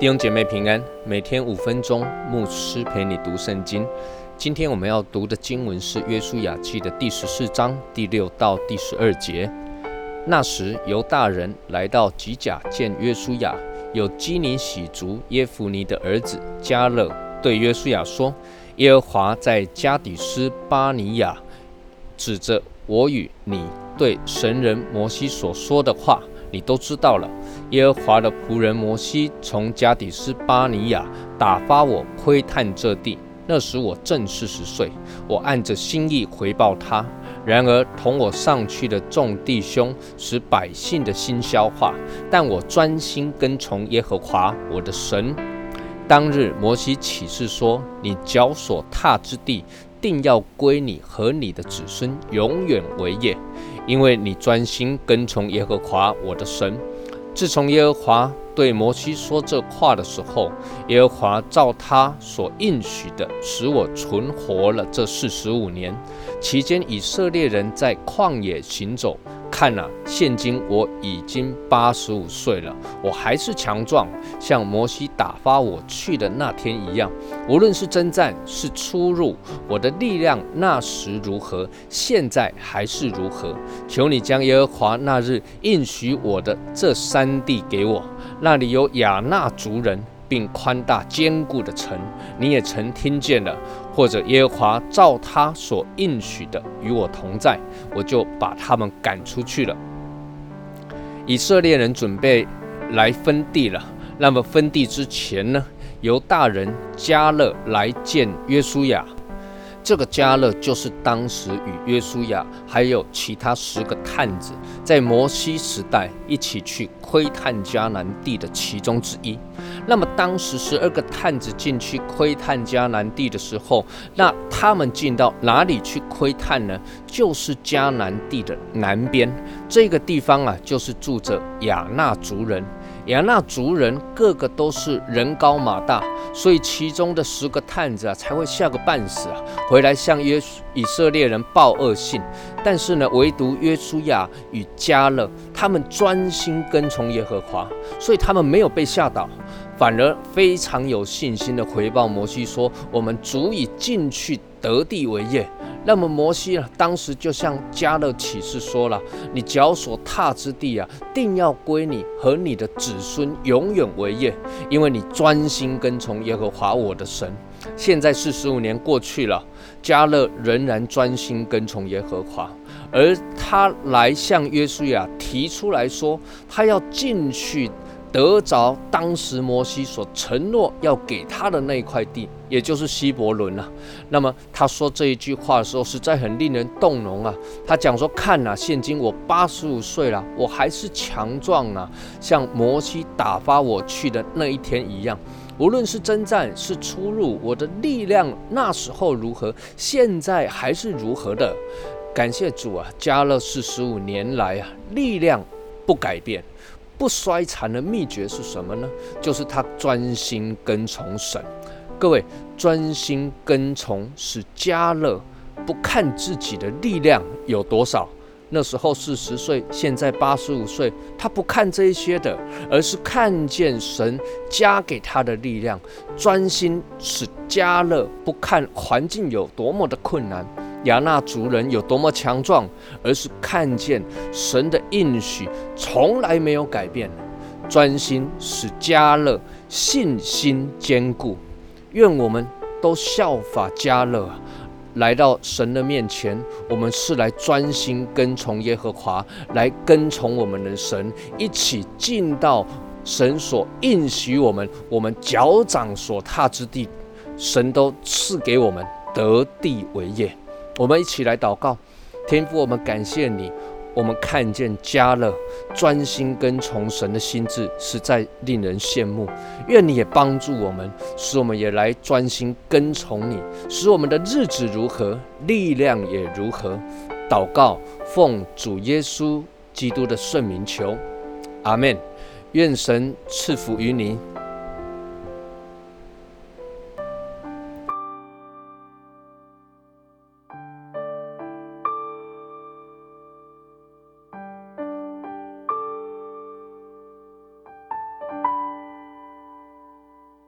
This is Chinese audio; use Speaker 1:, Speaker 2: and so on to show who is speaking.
Speaker 1: 弟兄姐妹平安，每天五分钟，牧师陪你读圣经。今天我们要读的经文是《约书亚记》的第十四章第六到第十二节。那时，犹大人来到吉甲见约书亚，有基尼喜族耶夫尼的儿子加勒对约书亚说：“耶和华在加底斯巴尼亚，指着我与你对神人摩西所说的话。”你都知道了，耶和华的仆人摩西从加底斯巴尼亚打发我窥探这地，那时我正四十岁，我按着心意回报他。然而同我上去的众弟兄使百姓的心消化，但我专心跟从耶和华我的神。当日摩西起誓说：“你脚所踏之地，定要归你和你的子孙永远为业。”因为你专心跟从耶和华我的神，自从耶和华对摩西说这话的时候，耶和华照他所应许的，使我存活了这四十五年。期间以色列人在旷野行走。看呐，现今我已经八十五岁了，我还是强壮，像摩西打发我去的那天一样。无论是征战是出入，我的力量那时如何，现在还是如何。求你将耶和华那日应许我的这三地给我，那里有亚纳族人。并宽大坚固的城，你也曾听见了；或者耶和华照他所应许的与我同在，我就把他们赶出去了。以色列人准备来分地了。那么分地之前呢，由大人加勒来见约书亚。这个加勒就是当时与约书亚还有其他十个探子在摩西时代一起去窥探迦南地的其中之一。那么当时十二个探子进去窥探迦南地的时候，那他们进到哪里去窥探呢？就是迦南地的南边这个地方啊，就是住着亚纳族人。亚纳族人个个都是人高马大，所以其中的十个探子啊才会吓个半死啊，回来向约以色列人报恶信。但是呢，唯独约书亚与加勒他们专心跟从耶和华，所以他们没有被吓倒，反而非常有信心的回报摩西说：“我们足以进去得地为业。”那么摩西啊，当时就向加勒启示说了：“你脚所踏之地啊，定要归你和你的子孙永远为业，因为你专心跟从耶和华我的神。”现在四十五年过去了，加勒仍然专心跟从耶和华，而他来向约书亚提出来说，他要进去。得着当时摩西所承诺要给他的那一块地，也就是希伯伦啊。那么他说这一句话的时候，实在很令人动容啊。他讲说：“看呐，现今我八十五岁了，我还是强壮啊，像摩西打发我去的那一天一样。无论是征战是出入，我的力量那时候如何，现在还是如何的。感谢主啊，加了四十五年来啊，力量不改变。”不衰残的秘诀是什么呢？就是他专心跟从神。各位，专心跟从是加勒不看自己的力量有多少，那时候四十岁，现在八十五岁，他不看这些的，而是看见神加给他的力量。专心是加勒不看环境有多么的困难。亚纳族人有多么强壮，而是看见神的应许从来没有改变，专心使加勒信心坚固。愿我们都效法加勒，来到神的面前，我们是来专心跟从耶和华，来跟从我们的神，一起进到神所应许我们、我们脚掌所踏之地，神都赐给我们得地为业。我们一起来祷告，天父，我们感谢你，我们看见加勒专心跟从神的心智，实在令人羡慕。愿你也帮助我们，使我们也来专心跟从你，使我们的日子如何，力量也如何。祷告，奉主耶稣基督的圣名求，阿门。愿神赐福于你。